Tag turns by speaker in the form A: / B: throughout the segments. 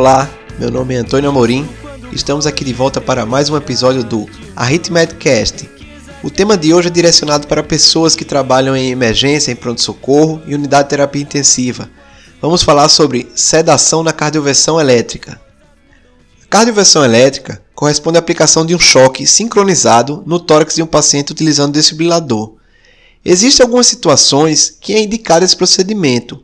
A: Olá, meu nome é Antônio Amorim. Estamos aqui de volta para mais um episódio do Arritmedcast. O tema de hoje é direcionado para pessoas que trabalham em emergência, em pronto-socorro e unidade de terapia intensiva. Vamos falar sobre sedação na cardioversão elétrica. A cardioversão elétrica corresponde à aplicação de um choque sincronizado no tórax de um paciente utilizando desfibrilador. Existem algumas situações que é indicado esse procedimento.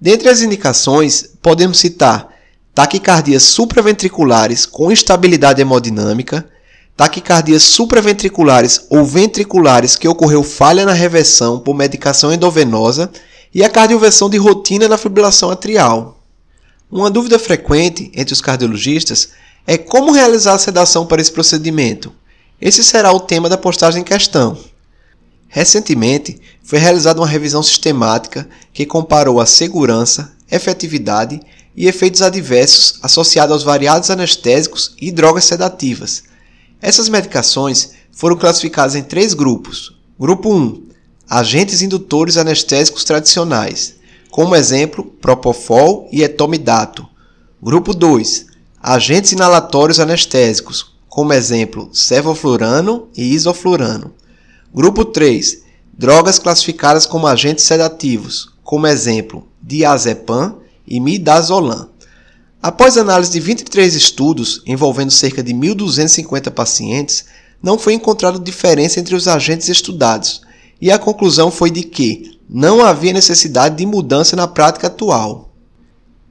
A: Dentre as indicações, podemos citar taquicardias supraventriculares com instabilidade hemodinâmica, taquicardias supraventriculares ou ventriculares que ocorreu falha na reversão por medicação endovenosa e a cardioversão de rotina na fibrilação atrial. Uma dúvida frequente entre os cardiologistas é como realizar a sedação para esse procedimento. Esse será o tema da postagem em questão. Recentemente, foi realizada uma revisão sistemática que comparou a segurança, efetividade e efeitos adversos associados aos variados anestésicos e drogas sedativas. Essas medicações foram classificadas em três grupos. Grupo 1: agentes indutores anestésicos tradicionais, como exemplo, propofol e etomidato. Grupo 2: agentes inalatórios anestésicos, como exemplo, sevoflurano e isoflurano. Grupo 3. Drogas classificadas como agentes sedativos, como exemplo, diazepam e midazolam. Após análise de 23 estudos envolvendo cerca de 1.250 pacientes, não foi encontrada diferença entre os agentes estudados, e a conclusão foi de que não havia necessidade de mudança na prática atual.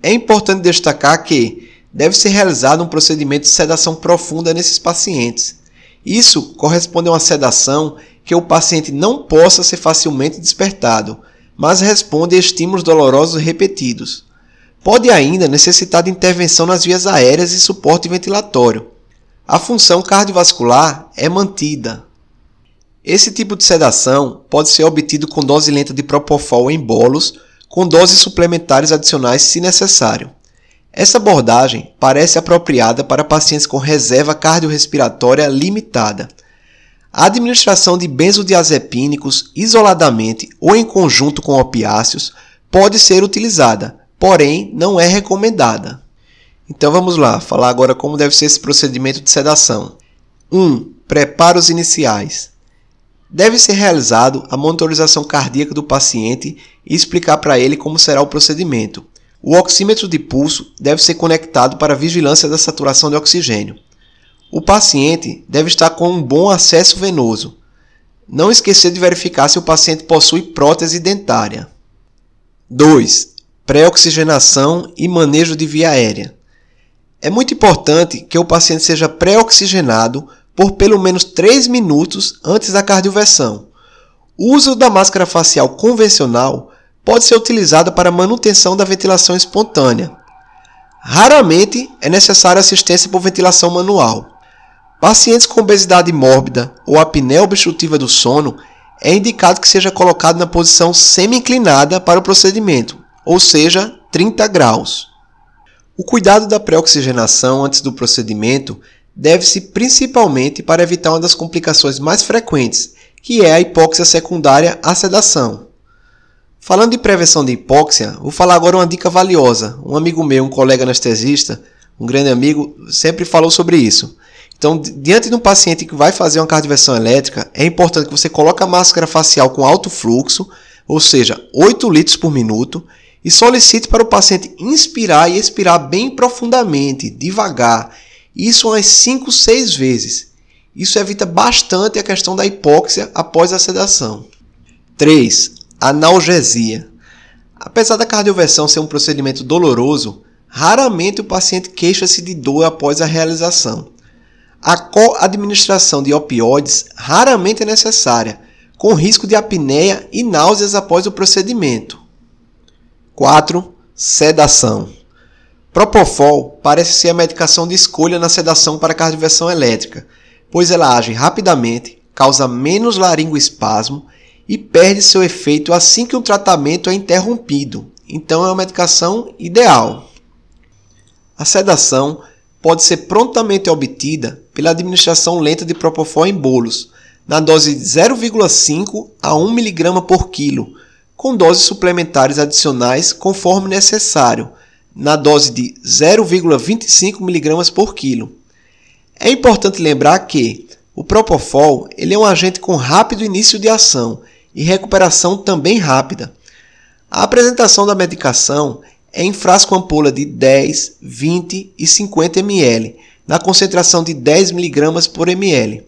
A: É importante destacar que deve ser realizado um procedimento de sedação profunda nesses pacientes. Isso corresponde a uma sedação que o paciente não possa ser facilmente despertado, mas responde a estímulos dolorosos repetidos. Pode ainda necessitar de intervenção nas vias aéreas e suporte ventilatório. A função cardiovascular é mantida. Esse tipo de sedação pode ser obtido com dose lenta de propofol em bolos, com doses suplementares adicionais se necessário. Essa abordagem parece apropriada para pacientes com reserva cardiorrespiratória limitada a administração de benzodiazepínicos isoladamente ou em conjunto com opiáceos pode ser utilizada, porém não é recomendada. Então vamos lá, falar agora como deve ser esse procedimento de sedação. 1. Um, preparos iniciais. Deve ser realizado a monitorização cardíaca do paciente e explicar para ele como será o procedimento. O oxímetro de pulso deve ser conectado para vigilância da saturação de oxigênio. O paciente deve estar com um bom acesso venoso. Não esquecer de verificar se o paciente possui prótese dentária. 2. Pré-oxigenação e manejo de via aérea. É muito importante que o paciente seja pré-oxigenado por pelo menos 3 minutos antes da cardioversão. O uso da máscara facial convencional pode ser utilizado para manutenção da ventilação espontânea. Raramente é necessária assistência por ventilação manual. Pacientes com obesidade mórbida ou apneia obstrutiva do sono é indicado que seja colocado na posição semi-inclinada para o procedimento, ou seja, 30 graus. O cuidado da pré-oxigenação antes do procedimento deve-se principalmente para evitar uma das complicações mais frequentes, que é a hipóxia secundária à sedação. Falando de prevenção de hipóxia, vou falar agora uma dica valiosa. Um amigo meu, um colega anestesista, um grande amigo, sempre falou sobre isso. Então, diante de um paciente que vai fazer uma cardioversão elétrica, é importante que você coloque a máscara facial com alto fluxo, ou seja, 8 litros por minuto, e solicite para o paciente inspirar e expirar bem profundamente, devagar. Isso umas 5, 6 vezes. Isso evita bastante a questão da hipóxia após a sedação. 3. Analgesia. Apesar da cardioversão ser um procedimento doloroso, raramente o paciente queixa-se de dor após a realização. A co-administração de opioides raramente é necessária, com risco de apneia e náuseas após o procedimento. 4. Sedação. Propofol parece ser a medicação de escolha na sedação para cardioversão elétrica, pois ela age rapidamente, causa menos laringoespasmo e perde seu efeito assim que o tratamento é interrompido. Então é uma medicação ideal. A sedação pode ser prontamente obtida pela administração lenta de Propofol em bolos, na dose de 0,5 a 1 mg por quilo, com doses suplementares adicionais conforme necessário, na dose de 0,25 mg por quilo. É importante lembrar que o Propofol ele é um agente com rápido início de ação e recuperação também rápida. A apresentação da medicação é em frasco ampola de 10, 20 e 50 ml, na concentração de 10 mg por ml.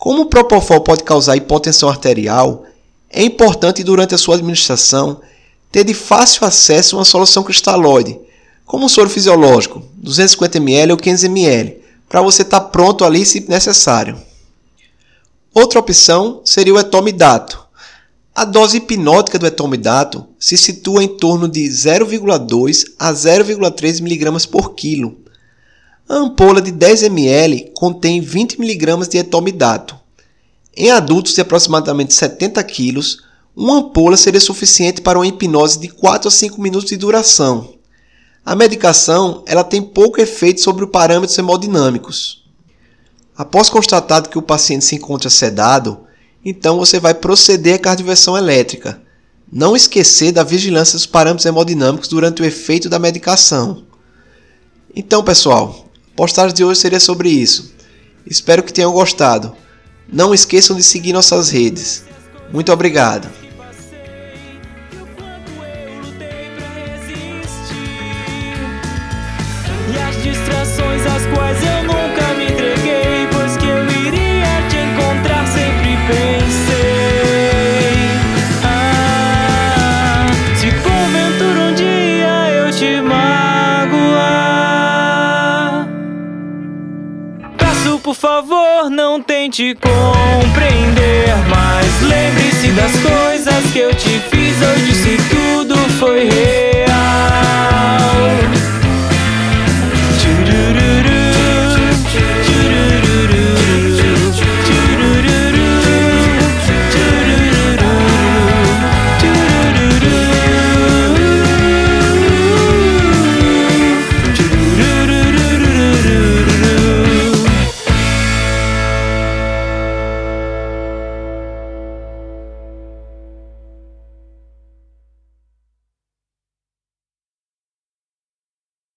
A: Como o Propofol pode causar hipotensão arterial, é importante durante a sua administração ter de fácil acesso uma solução cristalóide, como um soro fisiológico, 250 ml ou 500 ml, para você estar tá pronto ali se necessário. Outra opção seria o etomidato. A dose hipnótica do etomidato se situa em torno de 0,2 a 0,3 mg por quilo. A ampola de 10 ml contém 20 mg de etomidato. Em adultos de aproximadamente 70 kg, uma ampola seria suficiente para uma hipnose de 4 a 5 minutos de duração. A medicação ela tem pouco efeito sobre os parâmetros hemodinâmicos. Após constatado que o paciente se encontra sedado, então você vai proceder à cardioversão elétrica. Não esquecer da vigilância dos parâmetros hemodinâmicos durante o efeito da medicação. Então, pessoal, a postagem de hoje seria sobre isso. Espero que tenham gostado. Não esqueçam de seguir nossas redes. Muito obrigado.
B: Distrações às quais eu nunca por favor não tente compreender, mas lembre-se das coisas que eu te fiz hoje se tudo foi real.